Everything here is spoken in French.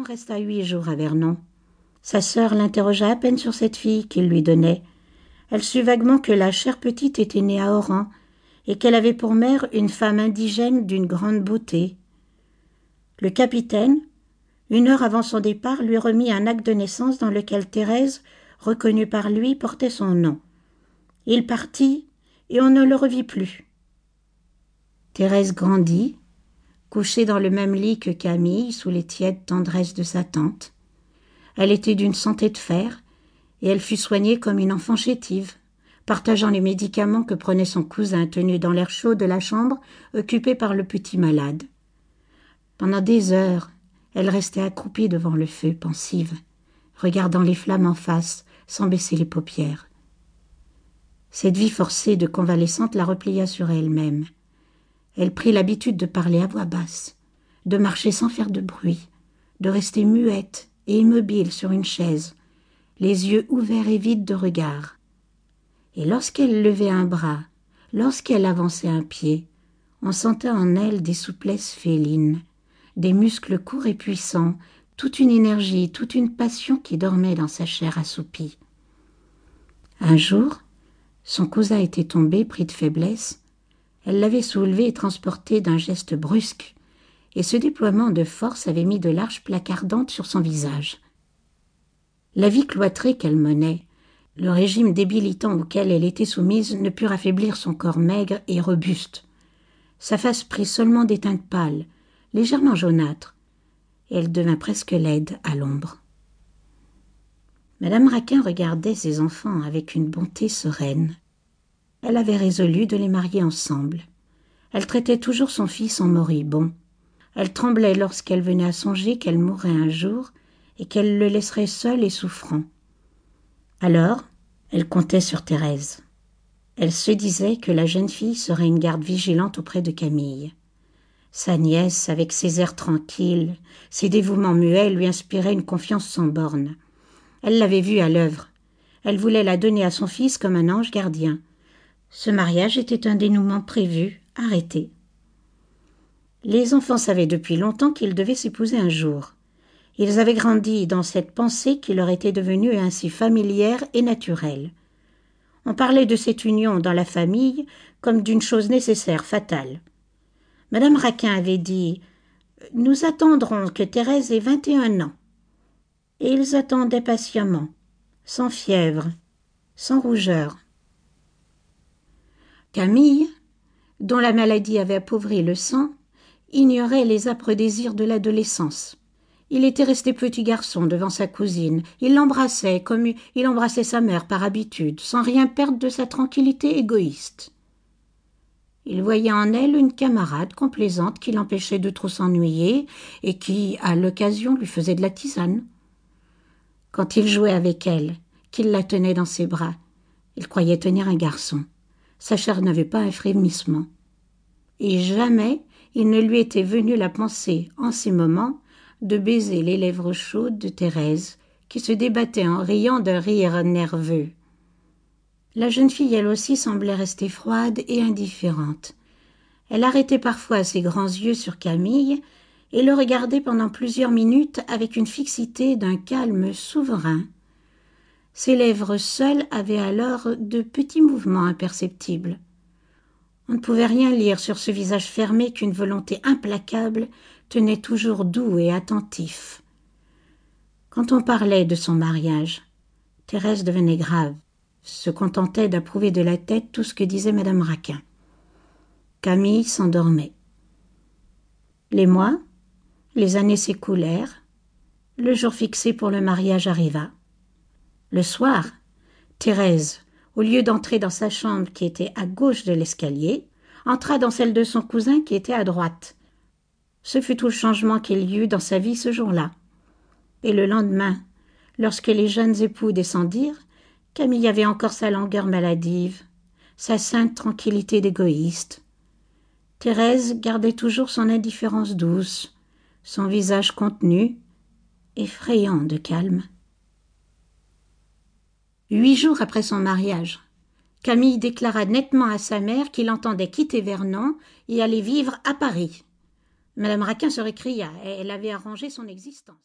Resta huit jours à Vernon. Sa sœur l'interrogea à peine sur cette fille qu'il lui donnait. Elle sut vaguement que la chère petite était née à Oran et qu'elle avait pour mère une femme indigène d'une grande beauté. Le capitaine, une heure avant son départ, lui remit un acte de naissance dans lequel Thérèse, reconnue par lui, portait son nom. Il partit et on ne le revit plus. Thérèse grandit, couchée dans le même lit que Camille sous les tièdes tendresses de sa tante. Elle était d'une santé de fer, et elle fut soignée comme une enfant chétive, partageant les médicaments que prenait son cousin tenu dans l'air chaud de la chambre occupée par le petit malade. Pendant des heures, elle restait accroupie devant le feu, pensive, regardant les flammes en face, sans baisser les paupières. Cette vie forcée de convalescente la replia sur elle-même. Elle prit l'habitude de parler à voix basse, de marcher sans faire de bruit, de rester muette et immobile sur une chaise, les yeux ouverts et vides de regard. Et lorsqu'elle levait un bras, lorsqu'elle avançait un pied, on sentait en elle des souplesses félines, des muscles courts et puissants, toute une énergie, toute une passion qui dormait dans sa chair assoupie. Un jour, son cousin était tombé, pris de faiblesse, elle l'avait soulevé et transporté d'un geste brusque, et ce déploiement de force avait mis de larges plaques ardentes sur son visage. La vie cloîtrée qu'elle menait, le régime débilitant auquel elle était soumise ne purent affaiblir son corps maigre et robuste. Sa face prit seulement des teintes pâles, légèrement jaunâtres, et elle devint presque laide à l'ombre. Madame Raquin regardait ses enfants avec une bonté sereine. Elle avait résolu de les marier ensemble. Elle traitait toujours son fils en moribond. Elle tremblait lorsqu'elle venait à songer qu'elle mourrait un jour et qu'elle le laisserait seul et souffrant. Alors, elle comptait sur Thérèse. Elle se disait que la jeune fille serait une garde vigilante auprès de Camille. Sa nièce, avec ses airs tranquilles, ses dévouements muets, lui inspirait une confiance sans bornes. Elle l'avait vue à l'œuvre. Elle voulait la donner à son fils comme un ange gardien. Ce mariage était un dénouement prévu, arrêté. Les enfants savaient depuis longtemps qu'ils devaient s'épouser un jour. Ils avaient grandi dans cette pensée qui leur était devenue ainsi familière et naturelle. On parlait de cette union dans la famille comme d'une chose nécessaire, fatale. Madame Raquin avait dit Nous attendrons que Thérèse ait vingt et un ans. Et ils attendaient patiemment, sans fièvre, sans rougeur. Camille, dont la maladie avait appauvri le sang, ignorait les âpres désirs de l'adolescence. Il était resté petit garçon devant sa cousine. Il l'embrassait comme il embrassait sa mère par habitude, sans rien perdre de sa tranquillité égoïste. Il voyait en elle une camarade complaisante qui l'empêchait de trop s'ennuyer et qui, à l'occasion, lui faisait de la tisane. Quand il jouait avec elle, qu'il la tenait dans ses bras, il croyait tenir un garçon sa chair n'avait pas un frémissement. Et jamais il ne lui était venu la pensée, en ces moments, de baiser les lèvres chaudes de Thérèse, qui se débattait en riant d'un rire nerveux. La jeune fille, elle aussi, semblait rester froide et indifférente. Elle arrêtait parfois ses grands yeux sur Camille et le regardait pendant plusieurs minutes avec une fixité d'un calme souverain. Ses lèvres seules avaient alors de petits mouvements imperceptibles. On ne pouvait rien lire sur ce visage fermé qu'une volonté implacable tenait toujours doux et attentif. Quand on parlait de son mariage, Thérèse devenait grave, se contentait d'approuver de la tête tout ce que disait madame Raquin. Camille s'endormait. Les mois, les années s'écoulèrent, le jour fixé pour le mariage arriva. Le soir, Thérèse, au lieu d'entrer dans sa chambre qui était à gauche de l'escalier, entra dans celle de son cousin qui était à droite. Ce fut tout le changement qu'il y eut dans sa vie ce jour-là. Et le lendemain, lorsque les jeunes époux descendirent, Camille avait encore sa langueur maladive, sa sainte tranquillité d'égoïste. Thérèse gardait toujours son indifférence douce, son visage contenu, effrayant de calme. Huit jours après son mariage, Camille déclara nettement à sa mère qu'il entendait quitter Vernon et aller vivre à Paris. Madame Raquin se récria, elle avait arrangé son existence.